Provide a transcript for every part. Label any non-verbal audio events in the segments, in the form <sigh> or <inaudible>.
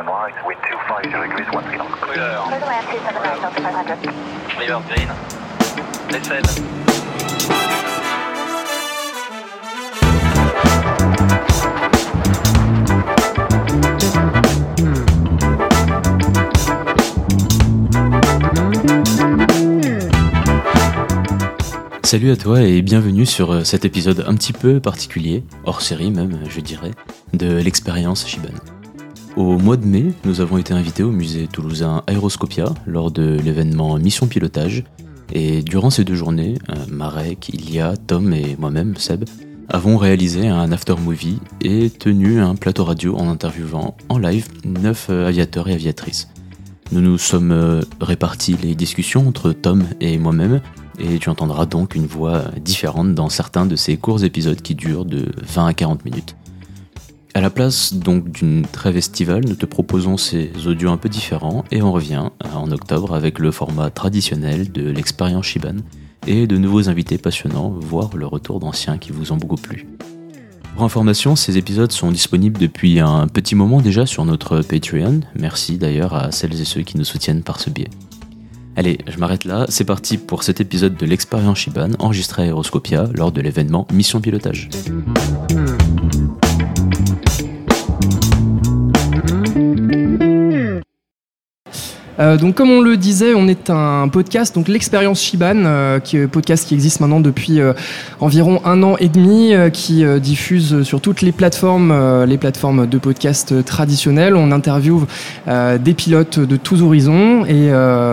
one right, wind 250 degrees, one three knots. Clear. Clear the land 279 Delta 500. River green. Descend. Salut à toi et bienvenue sur euh, cet épisode un petit peu particulier, hors série même, je dirais, de l'expérience Shiban. Au mois de mai, nous avons été invités au musée toulousain Aéroscopia lors de l'événement Mission Pilotage. Et durant ces deux journées, euh, Marek, Ilia, Tom et moi-même, Seb, avons réalisé un after movie et tenu un plateau radio en interviewant en live neuf euh, aviateurs et aviatrices. Nous nous sommes euh, répartis les discussions entre Tom et moi-même, et tu entendras donc une voix différente dans certains de ces courts épisodes qui durent de 20 à 40 minutes. À la place donc d'une trêve estivale, nous te proposons ces audios un peu différents et on revient euh, en octobre avec le format traditionnel de l'expérience Shiban et de nouveaux invités passionnants, voire le retour d'anciens qui vous ont beaucoup plu. Pour information, ces épisodes sont disponibles depuis un petit moment déjà sur notre Patreon. Merci d'ailleurs à celles et ceux qui nous soutiennent par ce biais. Allez, je m'arrête là, c'est parti pour cet épisode de l'expérience Shiban enregistré à Aeroscopia lors de l'événement Mission Pilotage. Euh, donc comme on le disait, on est un podcast, donc l'expérience Shiban, euh, qui est un podcast qui existe maintenant depuis euh, environ un an et demi, euh, qui diffuse sur toutes les plateformes, les plateformes de podcast traditionnelles. On interviewe des pilotes de tous horizons et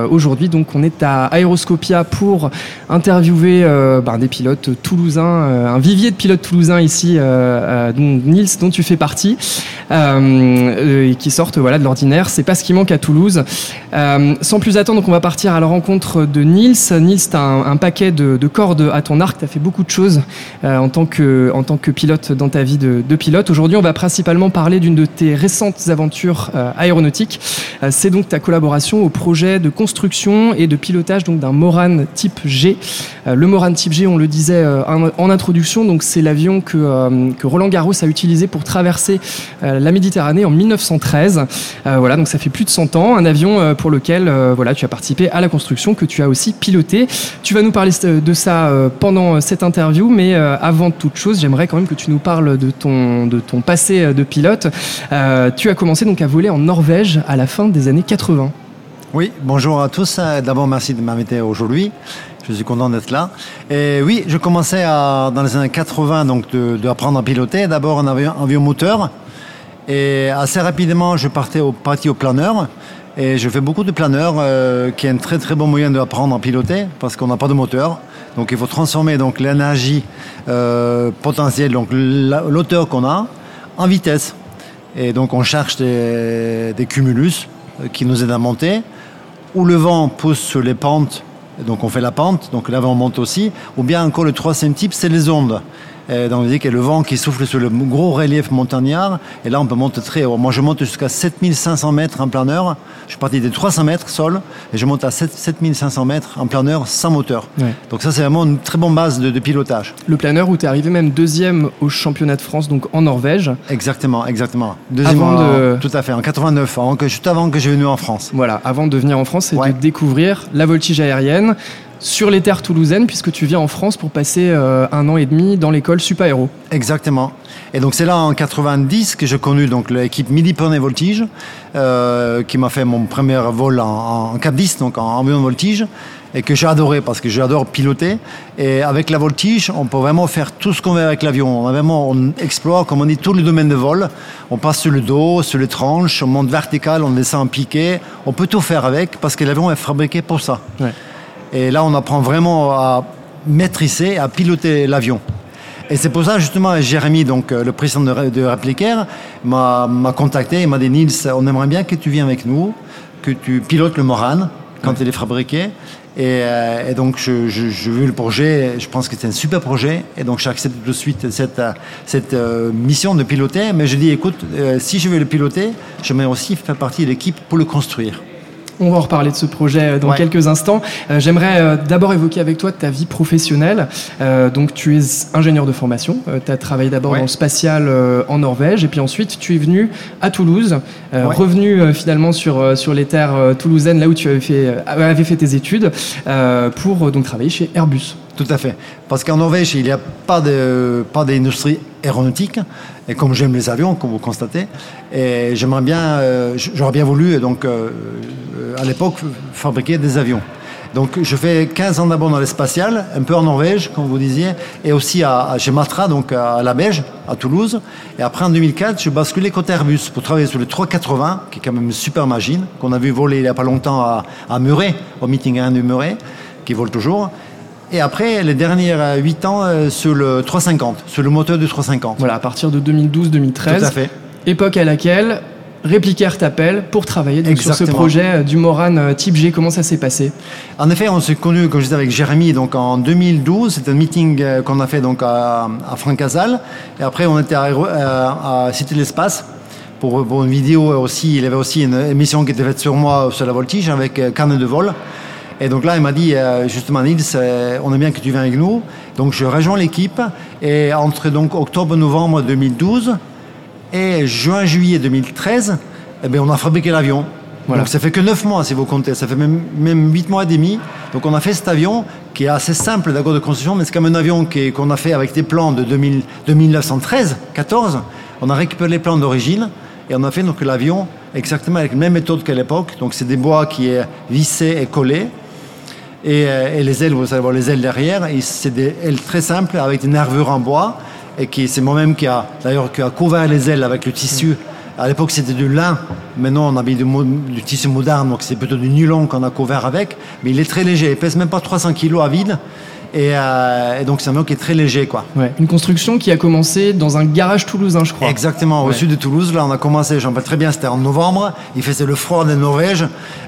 aujourd'hui donc on est à Aeroscopia pour interviewer ben, des pilotes toulousains, un vivier de pilotes toulousains ici, dont Nils dont tu fais partie, qui sortent voilà de l'ordinaire. C'est pas ce qui manque à Toulouse. Euh, sans plus attendre, donc on va partir à la rencontre de Nils. Nils, tu as un, paquet de, de cordes à ton arc, tu as fait beaucoup de choses euh, en, tant que, en tant que pilote dans ta vie de, pilote. Aujourd'hui, on va principalement parler d'une de tes récentes aventures euh, aéronautiques. C'est donc ta collaboration au projet de construction et de pilotage d'un Moran type G. Le Moran type G, on le disait en, introduction, donc c'est l'avion que, que Roland Garros a utilisé pour traverser la Méditerranée en 1913. Euh, voilà, donc ça fait plus de 100 ans, un avion pour lequel euh, voilà, tu as participé à la construction, que tu as aussi piloté. Tu vas nous parler de ça euh, pendant cette interview, mais euh, avant toute chose, j'aimerais quand même que tu nous parles de ton, de ton passé euh, de pilote. Euh, tu as commencé donc à voler en Norvège à la fin des années 80. Oui, bonjour à tous. Euh, D'abord, merci de m'inviter aujourd'hui. Je suis content d'être là. Et oui, je commençais dans les années 80 donc de, de apprendre à piloter. D'abord en avion moteur. Et assez rapidement, je partais au, parti au planeur. Et je fais beaucoup de planeurs, euh, qui est un très très bon moyen d'apprendre à piloter parce qu'on n'a pas de moteur. Donc il faut transformer donc l'énergie euh, potentielle, donc la- l'auteur qu'on a, en vitesse. Et donc on cherche des, cumulus euh, qui nous aident à monter. Ou le vent pousse sur les pentes, donc on fait la pente, donc là on monte aussi. Ou bien encore le troisième type, c'est les ondes. Et donc on dit qu'il y a le vent qui souffle sur le gros relief montagnard. Et là on peut monter très haut. Moi je monte jusqu'à 7500 mètres en planeur. Je suis parti des 300 mètres sol et je monte à 7 7500 mètres en planeur sans moteur. Ouais. Donc ça c'est vraiment une très bonne base de, de pilotage. Le planeur où tu es arrivé même deuxième au championnat de France, donc en Norvège. Exactement, exactement. Avant en- de- Tout à fait, en 89, avant que, juste avant que je venu en France. Voilà, avant de venir en France et Ouais. de découvrir la voltige aérienne sur les terres toulousaines, puisque tu viens en France pour passer euh, un an et demi dans l'école Supaéro. Exactement. Et donc c'est là en 90 que j'ai connu donc l'équipe Midi Pyrénées Voltige, euh, qui m'a fait mon premier vol en, en 410, donc en avion voltige, et que j'ai adoré parce que j'adore piloter. Et avec la voltige, on peut vraiment faire tout ce qu'on veut avec l'avion. On, vraiment, on explore, comme on dit, tous les domaines de vol. On passe sur le dos, sur les tranches, on monte vertical, on descend en piqué. On peut tout faire avec parce que l'avion est fabriqué pour ça. Ouais. Et là, on apprend vraiment à maîtriser, à piloter l'avion. Et c'est pour ça, justement, Jérémy, donc, euh, le président de, de Replicaire, m'a contacté et m'a dit Nils, on aimerait bien que tu viennes avec nous, que tu pilotes le Moran quand il est fabriqué. Et, euh, et donc, je- je- vu le projet, je pense que c'est un super projet. Et donc, j'ai accepté tout de suite cette, cette euh, mission de piloter. Mais je dis, écoute, euh, si je veux le piloter, j'aimerais aussi faire partie de l'équipe pour le construire. On va en reparler de ce projet euh, dans Ouais. quelques instants. Euh, J'aimerais euh, d'abord évoquer avec toi ta vie professionnelle. Euh, donc, tu es ingénieur de formation. tu as travaillé d'abord Ouais. dans le spatial en Norvège, et puis ensuite tu es venu à Toulouse, Ouais. revenu finalement sur, sur les terres toulousaines, là où tu avais fait, avais fait tes études, pour donc travailler chez Airbus. Tout à fait. Parce qu'en Norvège, il n'y a pas de pas d'industrie aéronautique. Et comme j'aime les avions, comme vous constatez, et j'aimerais bien, euh, j'aurais bien voulu, donc euh, euh, à l'époque, fabriquer des avions. Donc je fais 15 ans d'abord dans l'espacial, un peu en Norvège, comme vous disiez, et aussi à, à- chez Matra, donc à la Beige, à Toulouse. Et après, en 2004, je basculais côté Airbus pour travailler sur le 380, qui est quand même une super machine, qu'on a vu voler il n'y a pas longtemps à, à Muret, au meeting 1 de Muret, qui vole toujours. Et après, les dernières 8 ans euh, sur le 350, sur le moteur du 350. Voilà, à partir de 2012-2013. Tout à fait. Époque à laquelle Réplicaire t'appelle pour travailler donc, sur ce projet euh, du Moran euh, Type G. Comment ça s'est passé? En effet, on s'est connus, comme je disais, avec Jérémy donc en 2012. C'était un meeting qu'on a fait donc à, à Francazal. Et après, on était à, à Cité de l'Espace pour, pour une vidéo aussi. Il y avait aussi une émission qui était faite sur moi, sur la voltige, avec carnet de vol. Et donc là, il m'a dit, euh, justement, Nils, euh, on aime bien que tu viennes avec nous. Donc je rejoins l'équipe. Et entre donc octobre-novembre 2012 et juin-juillet 2013, eh bien, on a fabriqué l'avion. Voilà. Donc ça fait que 9 mois si vous comptez, ça fait même, même 8 mois et demi. Donc on a fait cet avion qui est assez simple d'accord de construction, mais c'est comme un avion qu'on a fait avec des plans de, 2000, de 1913, 14. On a récupéré les plans d'origine et on a fait donc l'avion exactement avec la même méthode qu'à l'époque. Donc c'est des bois qui est vissé et collé. Et, euh, et les ailes, vous savez voir les ailes derrière, c'est des ailes très simples avec des nervures en bois. Et c'est moi-même qui a, d'ailleurs, a couvert les ailes avec le tissu. À l'époque, c'était du lin. Maintenant, on a mis du, du tissu moderne, donc c'est plutôt du nylon qu'on a couvert avec. Mais il est très léger. Il pèse même pas 300 kg à vide. Et, euh, et donc, c'est un avion qui est très léger, quoi. Ouais. Une construction qui a commencé dans un garage toulousain, je crois. Exactement, au Ouais. sud de Toulouse. Là, on a commencé, j'en rappelle très bien, c'était en novembre. Il faisait le froid de Norvège,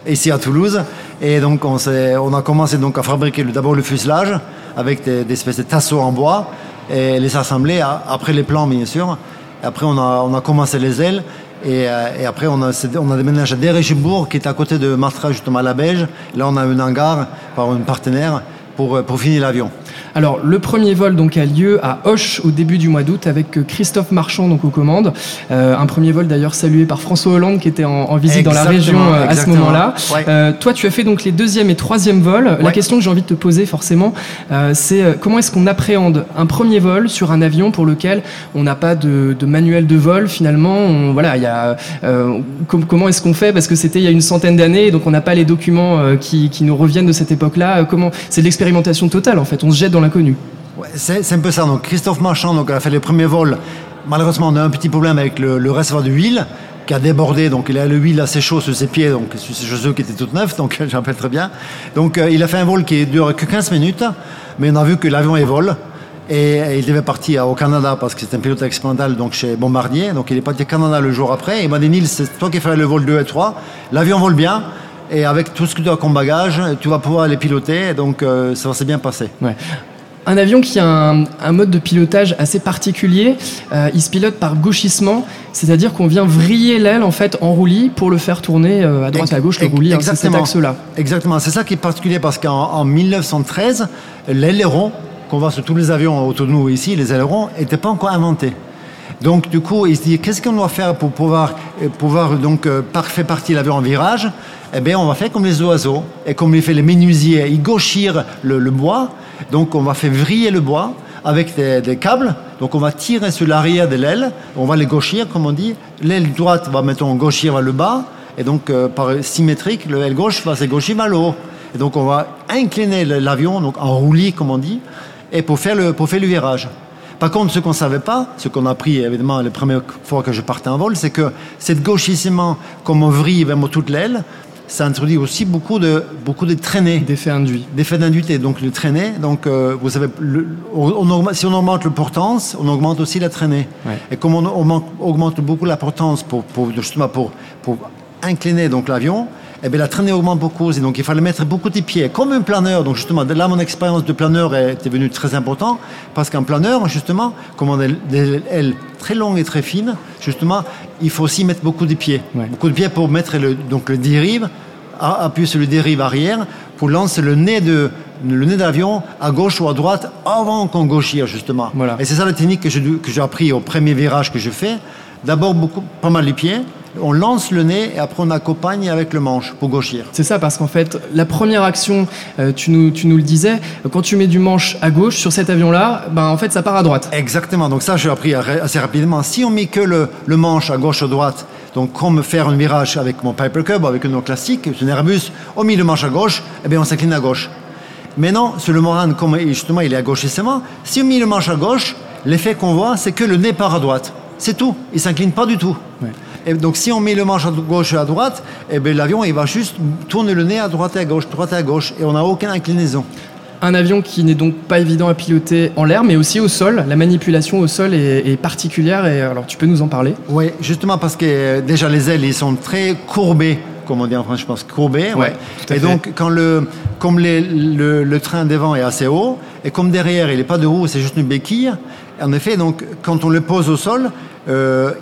ici à Toulouse. Et donc, on, a commencé donc à fabriquer d'abord le fuselage avec des, des espèces de tasseaux en bois et les assembler a- après les plans, bien sûr. Et après, on a, on a commencé les ailes. Et, euh, et après, on a, c'est- on a déménagé à Derichebourg, qui est à côté de Martra, justement à la Beige. Là, on a un hangar par un partenaire pour, euh, pour finir l'avion. Alors, le premier vol donc a lieu à Hoche au début du mois d'août avec euh, Christophe Marchand donc aux commandes. Euh, un premier vol d'ailleurs salué par François Hollande qui était en, en visite dans la région euh, à ce moment-là. Ouais. Euh, toi, tu as fait donc les deuxième et troisième vols. La question que j'ai envie de te poser forcément, c'est comment est-ce qu'on appréhende un premier vol sur un avion pour lequel on n'a pas de, de manuel de vol finalement? On- voilà, il y a com- comment est-ce qu'on fait? Parce que c'était il y a une centaine d'années, donc on n'a pas les documents qui, qui nous reviennent de cette époque-là. Comment c'est de l'expérimentation totale en fait. On se jette dans l'inconnu. Ouais, c'est un peu ça. Donc Christophe Marchand donc, a fait les premiers vols. Malheureusement, on a un petit problème avec le, le réservoir de huile qui a débordé. Donc il a le huile assez chaud sur ses pieds, donc sur ses chaussures qui étaient toutes neuves. Donc <laughs> j'en rappelle très bien. Donc euh, il a fait un vol qui dure que 15 minutes, mais on a vu que l'avion est vol. Et, il devait partir au Canada parce que c'est un pilote expérimental donc chez Bombardier. Donc il est parti au Canada le jour après. Et il m'a dit Nils, c'est toi qui fais le vol 2 et 3. L'avion vole bien. Et avec tout ce que tu as comme bagage, tu vas pouvoir les piloter. Donc euh, ça s'est bien passé. Ouais. Un avion qui a un, un mode de pilotage assez particulier, euh, il se pilote par gauchissement, c'est-à-dire qu'on vient vriller l'aile en fait en roulis pour le faire tourner euh, à droite à gauche le roulis, hein, c'est cet exactement. axe-là. Exactement, c'est ça qui est particulier parce qu'en en 1913, l'aileron qu'on voit sur tous les avions autour de nous ici, les ailerons, n'étaient pas encore inventés. Donc du coup, il se dit qu'est-ce qu'on doit faire pour pouvoir, euh, pouvoir donc euh, par- faire partie l'avion en virage? Eh bien, on va faire comme les oiseaux et comme les fait les menuisiers, ils gauchirent le, le bois. Donc on va faire vriller le bois avec des, câbles. Donc on va tirer sur l'arrière de l'aile, on va les gauchir comme on dit. L'aile droite va mettons gauchir vers le bas et donc euh, par symétrique, l'aile gauche va se gauchir vers le haut. Et donc on va incliner l'avion donc en roulis comme on dit et pour faire le pour faire le virage. Par contre, ce qu'on ne savait pas, ce qu'on a appris évidemment les premières fois que je partais en vol, c'est que cette gauchissement, comme on vrille vraiment toute l'aile, ça introduit aussi beaucoup de, beaucoup de traînées, D'effet induit. d'effets d'induité, donc le traîner. Donc, euh, vous savez, le- on- on augmente- si on augmente le portance, on augmente aussi la traînée. Ouais. Et comme on augmente, augmente beaucoup la portance pour, pour, justement pour, pour incliner donc l'avion, eh bien, la traînée augmente beaucoup aussi. Donc il fallait mettre beaucoup de pieds, comme un planeur. Donc justement, là, mon expérience de planeur est devenue très importante, parce qu'un planeur, justement, comme on a des ailes très longues et très fines, justement, il faut aussi mettre beaucoup de pieds. Ouais. Beaucoup de pieds pour mettre le, donc le dérive a- appuie sur le dérive arrière pour lancer le nez de le nez d'avion à gauche ou à droite avant qu'on gauchire justement. Voilà. Et c'est ça la technique que j'ai appris au premier virage que je fais. D'abord beaucoup, pas mal les pieds. On lance le nez et après on accompagne avec le manche pour gauchir. C'est ça, parce qu'en fait, la première action, euh, tu, nous, tu nous le disais, quand tu mets du manche à gauche sur cet avion-là, ben, en fait, ça part à droite. Exactement, donc ça j'ai appris assez rapidement. Si on met que le, le manche à gauche ou à droite, donc comme faire un virage avec mon Piper Cub, avec un autre classique, c'est un Airbus, on met le manche à gauche, eh bien on s'incline à gauche. Maintenant, sur le Moran, comme justement il est à gauche aisément, si on met le manche à gauche, l'effet qu'on voit, c'est que le nez part à droite. C'est tout, il s'incline pas du tout. Ouais. Et donc si on met le manche à gauche et à droite, eh bien l'avion il va juste tourner le nez à droite et à gauche, droite et à gauche, et on n'a aucune inclinaison. Un avion qui n'est donc pas évident à piloter en l'air, mais aussi au sol. La manipulation au sol est, est particulière, et alors tu peux nous en parler? Oui, justement parce que euh, déjà les ailes, ils sont très courbées, comme on dit en français, je pense, courbées. Ouais, et fait. donc, quand le, comme les- le, le train devant est assez haut, et comme derrière, il n'est pas de roue, c'est juste une béquille, en effet, donc, quand on le pose au sol, euh,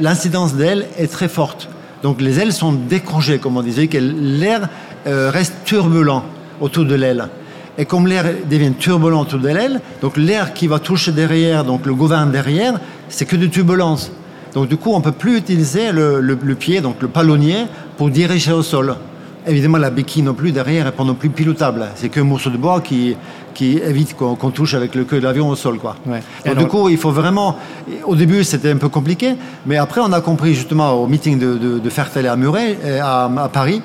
l'incidence d'ailes est très forte. Donc, les ailes sont décrochées, comme on disait, que l'air euh, reste turbulent autour de l'aile. Et comme l'air devient turbulent autour de l'aile, donc l'air qui va toucher derrière, donc le gouvernail derrière, c'est que de turbulence. Donc du coup, on ne peut plus utiliser le, le- le pied, donc le palonnier, pour diriger au sol. Évidemment, la béquille non plus derrière n'est pas non plus pilotable. C'est qu'un morceau de bois qui, qui évite qu'on touche avec le queue de l'avion au sol. Quoi. Ouais. Et Donc, alors- du coup, il faut vraiment. Au début, c'était un peu compliqué, mais après, on a compris justement au meeting de, de, de Fertel à Muret, euh, à, à Paris.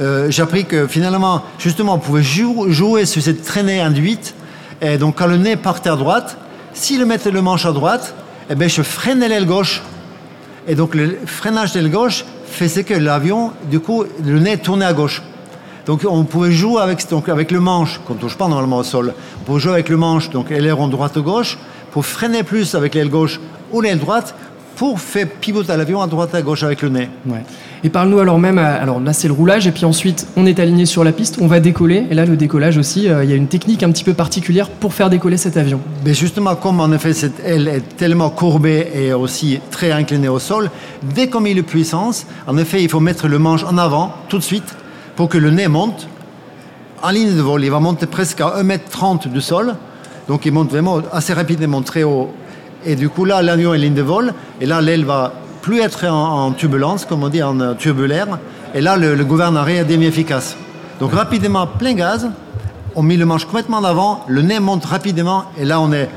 euh, J'ai appris que finalement, justement, on pouvait jou- jouer sur cette traînée induite. Et donc, quand le nez partait à droite, si le mettait le manche à droite, eh ben, je freinais l'aile gauche. Et donc, le freinage d'aile gauche faisait que l'avion, du coup, le nez tournait à gauche. Donc on pouvait jouer avec, le manche, qu'on ne touche pas normalement au sol. Pouvait jouer avec le manche, donc aileron droite-gauche, pour freiner plus avec l'aile gauche ou l'aile droite, pour faire pivoter l'avion à droite à gauche avec le nez. Ouais. Et parle-nous alors même, à- alors là c'est le roulage, et puis ensuite on est aligné sur la piste, on va décoller, et là le décollage aussi, euh, il y a une technique un petit peu particulière pour faire décoller cet avion. Mais justement, comme en effet cette aile est tellement courbée et aussi très inclinée au sol, dès qu'on met le puissance, en effet, il faut mettre le manche en avant tout de suite pour que le nez monte en ligne de vol. Il va monter presque à 1m30 du sol. Donc il monte vraiment assez rapidement, très haut. Et du coup, là, l'avion est ligne de vol. Et là, l'aile va plus être en, en turbulence, comme on dit, en euh, turbulaire. Et là, le, le gouvernail est demi-efficace. Donc rapidement, plein gaz. On met le manche complètement en avant, le nez monte rapidement et là on est,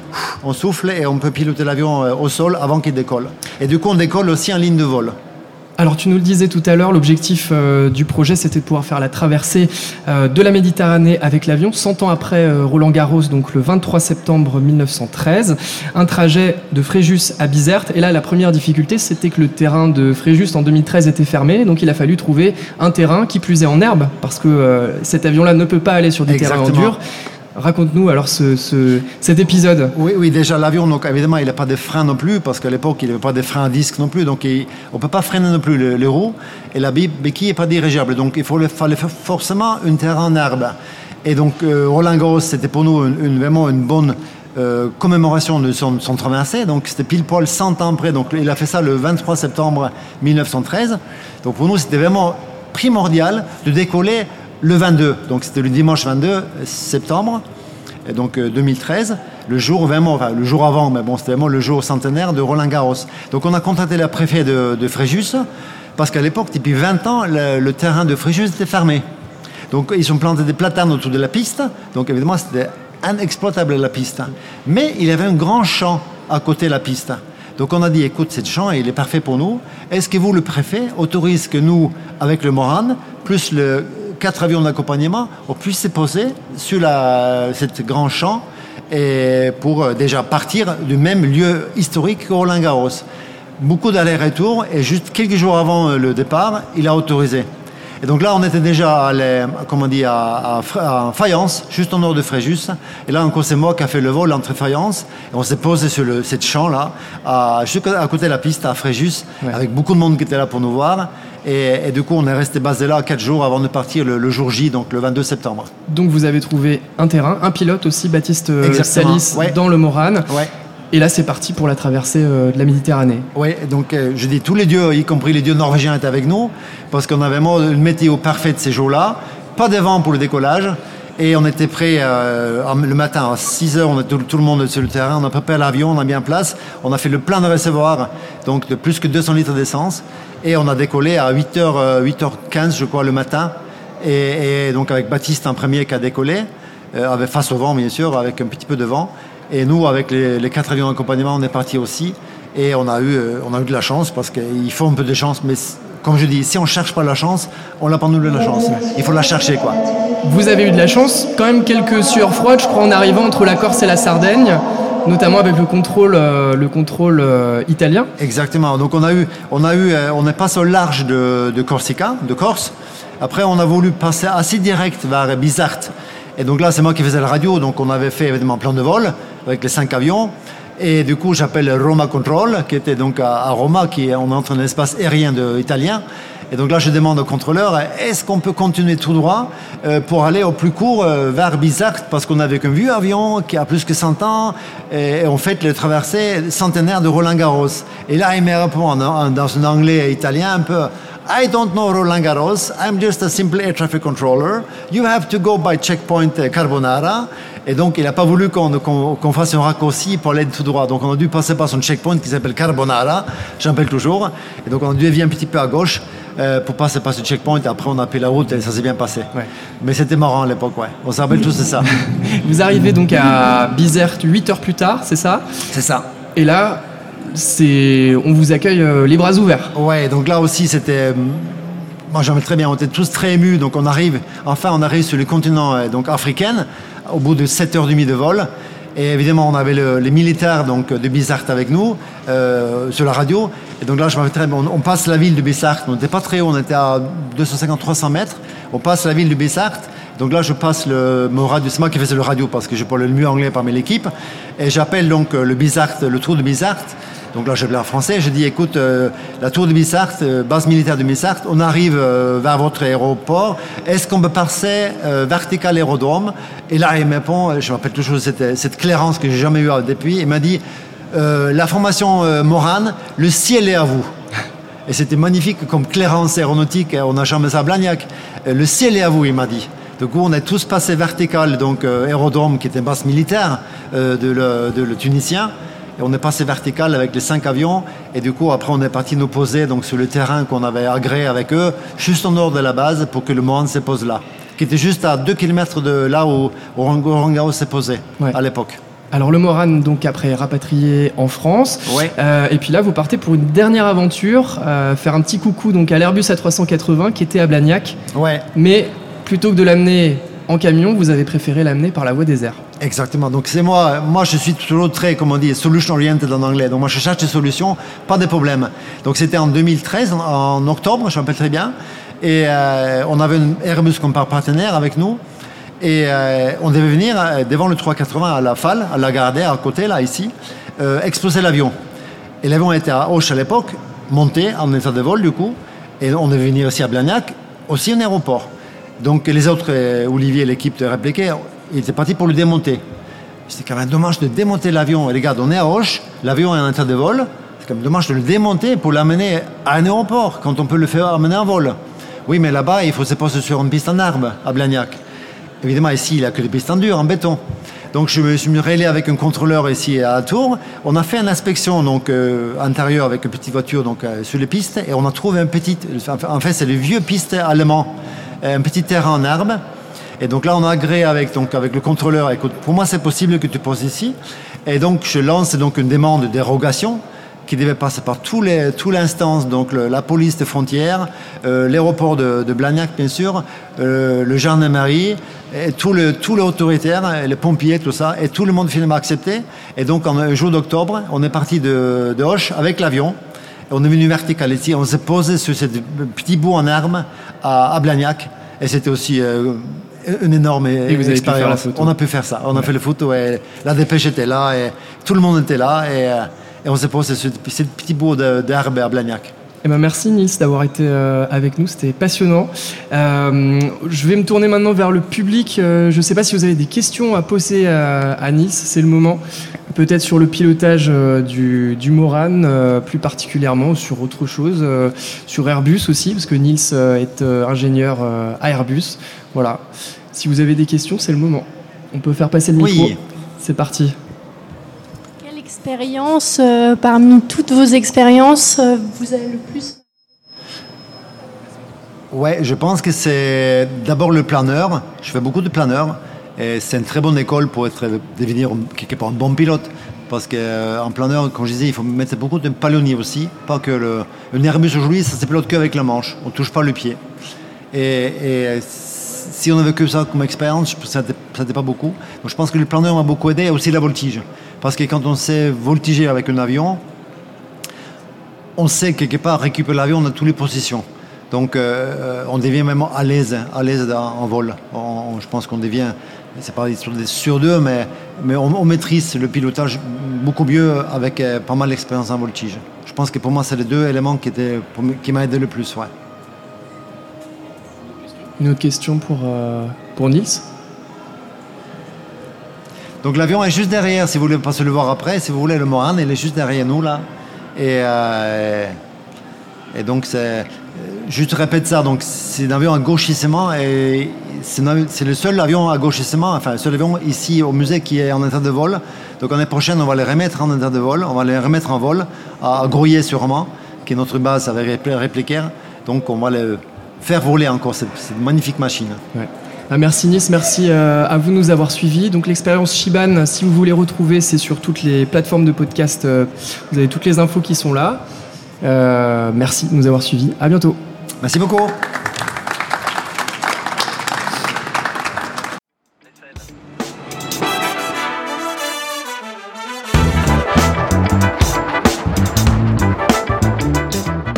on souffle et on peut piloter l'avion euh, au sol avant qu'il décolle. Et du coup on décolle aussi en ligne de vol. Alors tu nous le disais tout à l'heure, l'objectif euh, du projet c'était de pouvoir faire la traversée euh, de la Méditerranée avec l'avion, 100 ans après euh, Roland Garros, donc le 23 septembre 1913. Un trajet de Fréjus à Bizerte. Et là la première difficulté c'était que le terrain de Fréjus en 2013 était fermé, donc il a fallu trouver un terrain qui plus est en herbe, parce que cet avion-là ne peut pas aller sur des terrains en Exactement. dur. Raconte-nous alors ce, ce- cet épisode. Oui, déjà l'avion, donc évidemment, il n'a pas de frein non plus, parce qu'à l'époque, il n'avait pas de frein à disque non plus, donc on ne peut pas freiner non plus le, les roues, et la béquille n'est pas dirigeable, donc il faut le- fallait forcément un terrain en herbe. Et donc euh, Roland Garros, c'était pour nous une- une- vraiment une bonne euh, commémoration de son, traversée, donc c'était pile poil 100 ans après, donc il a fait ça le 23 septembre 1913, donc pour nous, c'était vraiment primordial de décoller le 22, donc c'était le dimanche 22 septembre, et donc euh, 2013, le jour enfin, le jour avant, mais bon, c'était vraiment le jour centenaire de Roland Garros. Donc on a contacté la préfet de, Fréjus, parce qu'à l'époque, depuis 20 ans, le, terrain de Fréjus était fermé. Donc ils ont planté des platanes autour de la piste, donc évidemment c'était inexploitable la piste. Mais il y avait un grand champ à côté de la piste. Donc on a dit, écoute, ce champ, il est parfait pour nous. Est-ce que vous, le préfet, autorise que nous, avec le Moran, plus le quatre avions d'accompagnement, on puisse se poser sur la, cet grand champ et pour euh, déjà partir du même lieu historique que Roland Garros. Beaucoup d'allers-retours et juste quelques jours avant euh, le départ, il a autorisé. Et donc là, on était déjà à, les- comment on dit, à, à Fra- à Fayence, juste au nord de Fréjus. Et là, encore, c'est moi qui a fait le vol entre Fayence. Et on s'est posé sur le, cette champ-là, à, juste à côté de la piste, à Fréjus, Ouais. avec beaucoup de monde qui était là pour nous voir. Et, et du coup, on est resté basé là quatre jours avant de partir le, le jour J, donc le 22 septembre. Donc vous avez trouvé un terrain, un pilote aussi, Baptiste euh, Exactement, Salis, ouais. dans le Moran. Ouais. Et là, c'est parti pour la traversée euh, de la Méditerranée. Oui, donc euh, je dis tous les dieux, y compris les dieux norvégiens, étaient avec nous, parce qu'on avait vraiment une météo parfaite ces jours-là, pas de vent pour le décollage, et on était prêt euh, le matin à 6 heures, on était tout, le monde sur le terrain, on a préparé l'avion, on a mis en place, on a fait le plein de réservoir, donc de plus que 200 litres d'essence, et on a décollé à 8h, euh, 8h15, je crois, le matin, et, donc avec Baptiste en premier qui a décollé, euh, avec, face au vent bien sûr, avec un petit peu de vent, et nous, avec les, les quatre avions d'accompagnement, on est parti aussi, et on a eu, on a eu de la chance, parce qu'il faut un peu de chance, mais comme je dis, si on ne cherche pas la chance, on n'a pas nous la chance. Il faut la chercher, quoi. Vous avez eu de la chance, quand même quelques sueurs froides, je crois, en arrivant entre la Corse et la Sardaigne, notamment avec le contrôle, euh, le contrôle euh, italien. Exactement. Donc on a eu, on a eu, euh, on est passé au large de, de Corsica, de Corse. Après, on a voulu passer assez direct vers Bizerte. Et donc là, c'est moi qui faisais la radio. Donc on avait fait évidemment plan de vol avec les cinq avions. Et du coup, j'appelle Roma Control, qui était donc à, Roma, qui est, on entre dans l'espace aérien de, italien. Et donc là, je demande au contrôleur, est-ce qu'on peut continuer tout droit euh, pour aller au plus court euh, vers Bizerte Parce qu'on avait un vieux avion qui a plus que 100 ans et, et on fait le traversée centenaire de Roland Garros. Et là, il me répond dans un anglais italien un peu I don't know Roland Garros, I'm just a simple air traffic controller. You have to go by checkpoint euh, Carbonara. Et donc, il n'a pas voulu qu'on fasse un raccourci pour aller tout droit. Donc, on a dû passer par son checkpoint qui s'appelle Carbonara, j'appelle toujours. Et donc, on a dû dévier un petit peu à gauche euh, pour passer par ce checkpoint. Et après, on a pris la route et ça s'est bien passé. Ouais. Mais c'était marrant à l'époque, ouais. On se rappelle tous de ça. <laughs> Vous arrivez donc à Bizerte 8 heures plus tard, c'est ça? C'est ça. Et là, c'est, on vous accueille euh, les bras ouverts. Ouais, donc là aussi, c'était. euh, Moi, j'en très bien. On était tous très émus. Donc, on arrive, enfin, on arrive sur le continent euh, donc, africain, au bout de 7h30 de vol. Et évidemment, on avait le- les militaires donc, de Bizerte avec nous, euh, sur la radio. Et donc là, je bien. On, passe la ville de Bizerte. On n'était pas très haut, on était à 250-300 mètres. On passe la ville de Bizerte. Donc là, je passe le, mon radio. C'est moi qui faisais le radio parce que je parlais le mieux anglais parmi l'équipe. Et j'appelle donc euh, le Bizerte, le trou de Bizerte. Donc là, j'appelle en français, je dis, écoute, euh, la tour de Bissart, euh, base militaire de Bissart, on arrive euh, vers votre aéroport, est-ce qu'on peut passer vertical aérodrome? Et là, il me répond, je m'appelle toujours cette, cette clairance que j'ai jamais eue depuis, il m'a dit, euh, la formation euh, Morane, le ciel est à vous. Et c'était magnifique comme clairance aéronautique, euh, on n'a jamais ça à Blagnac. Euh, Le ciel est à vous, il m'a dit. Du coup, on est tous passés vertical, donc euh, aérodrome qui était une base militaire de, le, de le Tunisien. Et on est passé vertical avec les cinq avions. Et du coup, après, on est parti nous poser donc, sur le terrain qu'on avait agréé avec eux, juste au nord de la base, pour que le Mohan se pose là. Qui était juste à 2 km de là où Garros s'est posé Ouais. à l'époque. Alors le Moran, donc après rapatrié en France. Ouais. Euh, et puis là, vous partez pour une dernière aventure, euh, faire un petit coucou donc à l'Airbus A380 qui était à Blagnac. Ouais, Mais plutôt que de l'amener en camion, vous avez préféré l'amener par la voie des airs. Exactement. Donc c'est moi, moi je suis toujours très, comme on dit, solution oriented en anglais. Donc moi je cherche des solutions, pas de problème. Donc c'était en 2013, en, en octobre, je me rappelle très bien. Et euh, on avait un Airbus comme par partenaire avec nous. Et euh, on devait venir euh, devant le 380 à la FAL, à la Gardère, à côté, là, ici, euh, exploser l'avion. Et l'avion était à Auch à l'époque, monté en état de vol du coup. Et on devait venir ici à Blagnac, aussi un aéroport. Donc les autres, Olivier et l'équipe de ils étaient partis pour le démonter. C'était quand même dommage de démonter l'avion. Et regarde, on est à Auch, l'avion est en état de vol. C'est quand même dommage de le démonter pour l'amener à un aéroport quand on peut le faire amener en vol. Oui, mais là-bas, il faut se poser sur une piste en arbre à Blagnac. Évidemment, ici, il n'y a que des pistes en dur, en béton. Donc, je me suis relais avec un contrôleur ici à Tours. On a fait une inspection donc, euh, intérieure avec une petite voiture donc, euh, sur les pistes et on a trouvé un petit. En fait, c'est le vieux piste allemand, un petit terrain en arbre. Et donc là, on a agréé avec, donc, avec le contrôleur. Écoute, pour moi, c'est possible que tu poses ici. Et donc, je lance donc une demande de dérogation qui devait passer par tous les, toute l'instance, donc la police des frontières, euh, l'aéroport de, de Blagnac, bien sûr, euh, le gendarmerie, et tout le, tout les autoritaires, les pompiers, tout ça, et tout le monde finalement accepté. Et donc, en un jour d'octobre, on est parti de, de Hoche avec l'avion. On est venu vertical ici, on s'est posé sur ce petit bout en arme à, à Blagnac. Et c'était aussi euh, une énorme Et vous avez pu faire la photo. On a pu faire ça. On a fait le photo et la dépêche était là et tout le monde était là et, euh, et on s'est posé sur ce petit bout d'herbe à Blagnac. Eh ben merci Nils d'avoir été euh, avec nous, c'était passionnant. Euh, je vais me tourner maintenant vers le public. Euh, je ne sais pas si vous avez des questions à poser à, à Nils, c'est le moment. peut-être sur le pilotage du, du Moran, plus particulièrement, ou sur autre chose, sur Airbus aussi, parce que Nils est ingénieur à Airbus. Voilà. Si vous avez des questions, c'est le moment. On peut faire passer le micro. Oui. C'est parti. Expérience, euh, parmi toutes vos expériences, euh, vous avez le plus Ouais, je pense que c'est d'abord le planeur. Je fais beaucoup de planeurs. Et c'est une très bonne école pour être, devenir un bon pilote. Parce qu'en planeur, comme je disais, il faut mettre beaucoup de palonniers aussi. Pas que le, Airbus aujourd'hui, ça se pilote qu'avec la manche. On ne touche pas le pied. Et, et si on avait que ça comme expérience, ça n'était pas beaucoup. Donc je pense que le planeur m'a beaucoup aidé et aussi la voltige. Parce que quand on sait voltiger avec un avion, on sait quelque part récupérer l'avion dans toutes les positions. Donc euh, on devient même à l'aise, à l'aise en vol. Je pense qu'on devient, c'est pas sur deux, mais, mais on, maîtrise le pilotage beaucoup mieux avec euh, pas mal d'expérience en voltige. Je pense que pour moi, c'est les deux éléments qui, étaient, qui m'ont aidé le plus. Ouais. Une autre question pour, euh, pour Donc l'avion est juste derrière, si vous voulez passer le voir après, si vous voulez le Moran, il est juste derrière nous là. Et, euh, donc c'est, juste répète ça, donc c'est un avion à gauchissement et c'est, le seul avion à gauchissement, enfin le seul avion ici au musée qui est en état de vol. Donc l'année prochaine on va les remettre en état de vol, on va les remettre en vol à Grouillet sûrement, qui est notre base avec répl- réplicaire. Donc on va les faire voler encore, une magnifique machine. Ah, merci Nice, merci euh, à vous de nous avoir suivis. Donc l'expérience Shiban, si vous voulez retrouver, c'est sur toutes les plateformes de podcast. euh, vous avez toutes les infos qui sont là. Euh, merci de nous avoir suivis. À bientôt. Merci beaucoup.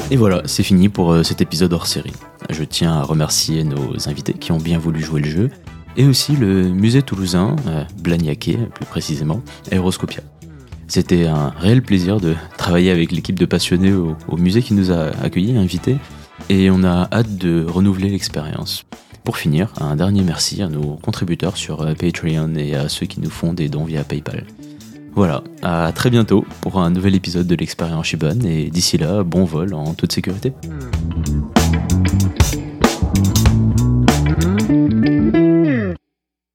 Et voilà, c'est fini pour cet épisode hors série. Je tiens à remercier nos invités qui ont bien voulu jouer le jeu, et aussi le musée toulousain, euh, Blagnaquet plus précisément, Aéroscopia. C'était un réel plaisir de travailler avec l'équipe de passionnés au, musée qui nous a accueillis, invités, et on a hâte de renouveler l'expérience. Pour finir, un dernier merci à nos contributeurs sur euh, Patreon et à ceux qui nous font des dons via PayPal. Voilà, à très bientôt pour un nouvel épisode de l'expérience Shiban et d'ici là, bon vol en toute sécurité. thank you